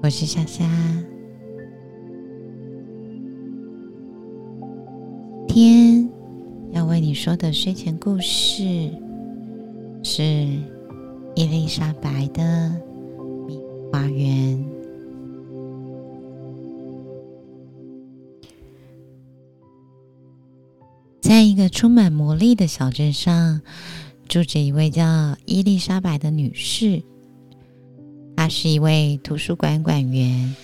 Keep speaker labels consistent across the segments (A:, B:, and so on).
A: 我是夏夏。天要为你说的睡前故事是伊丽莎白的《花园》。在一个充满魔力的小镇上，住着一位叫伊丽莎白的女士。是一位图书馆馆员，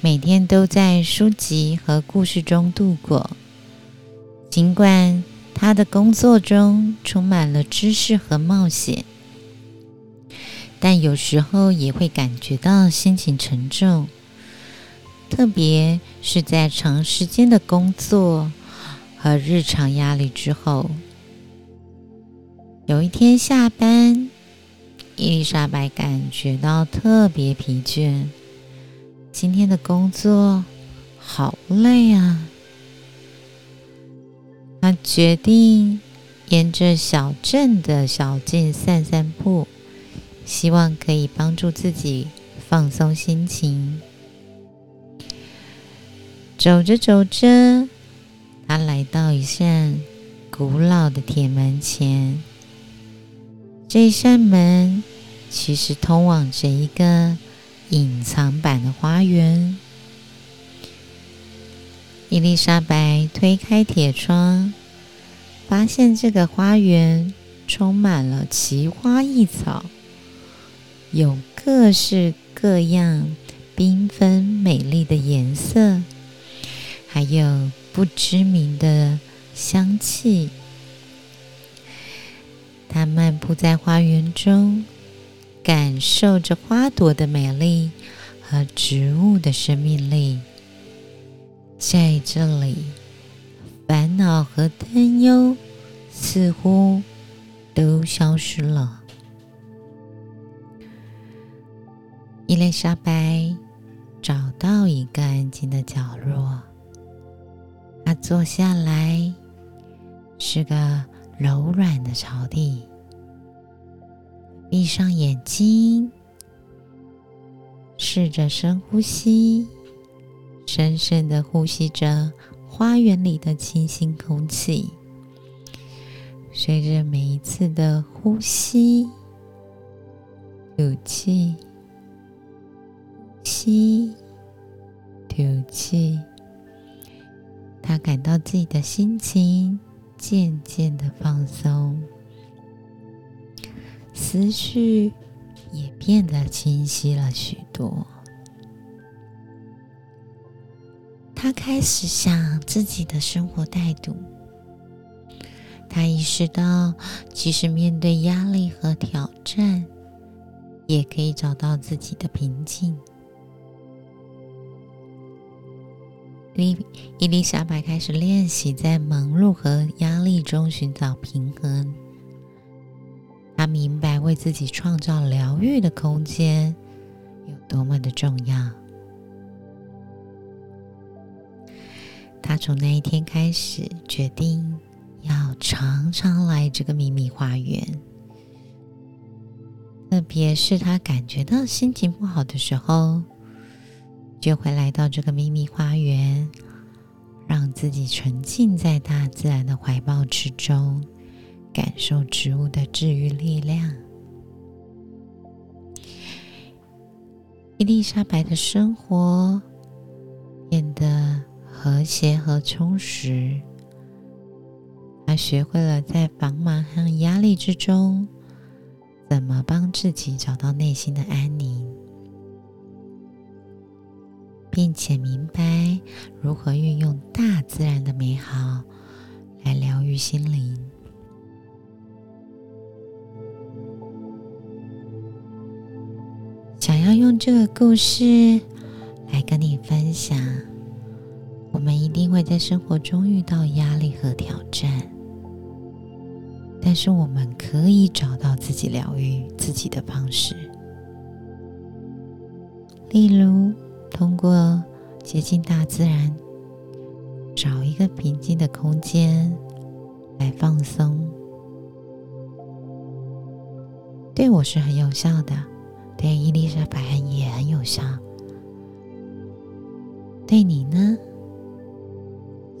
A: 每天都在书籍和故事中度过。尽管他的工作中充满了知识和冒险，但有时候也会感觉到心情沉重，特别是在长时间的工作和日常压力之后。有一天下班。伊丽莎白感觉到特别疲倦，今天的工作好累啊！她决定沿着小镇的小径散散步，希望可以帮助自己放松心情。走着走着，她来到一扇古老的铁门前。这一扇门其实通往着一个隐藏版的花园。伊丽莎白推开铁窗，发现这个花园充满了奇花异草，有各式各样、缤纷美丽的颜色，还有不知名的香气。他漫步在花园中，感受着花朵的美丽和植物的生命力。在这里，烦恼和担忧似乎都消失了。伊丽莎白找到一个安静的角落，她坐下来，是个。柔软的草地，闭上眼睛，试着深呼吸，深深的呼吸着花园里的清新空气。随着每一次的呼吸、吐气、吸、吐气，他感到自己的心情。渐渐的放松，思绪也变得清晰了许多。他开始想自己的生活态度。他意识到，即使面对压力和挑战，也可以找到自己的平静。伊伊丽莎白开始练习在忙碌和压力中寻找平衡。她明白为自己创造疗愈的空间有多么的重要。她从那一天开始决定要常常来这个秘密花园，特别是她感觉到心情不好的时候。就会来到这个秘密花园，让自己沉浸在大自然的怀抱之中，感受植物的治愈力量。伊丽莎白的生活变得和谐和充实，她学会了在繁忙和压力之中，怎么帮自己找到内心的安宁。并且明白如何运用大自然的美好来疗愈心灵。想要用这个故事来跟你分享，我们一定会在生活中遇到压力和挑战，但是我们可以找到自己疗愈自己的方式，例如。通过接近大自然找一个平静的空间来放松。对我是很有效的对伊丽莎白也很有效。对你呢？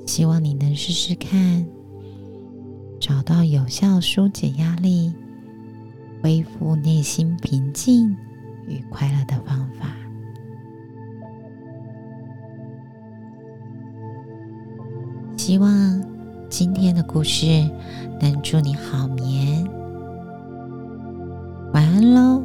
A: 希望你能试试看找到有效疏解压力恢复内心平静与快乐的方法。希望今天的故事能助你好眠。晚安喽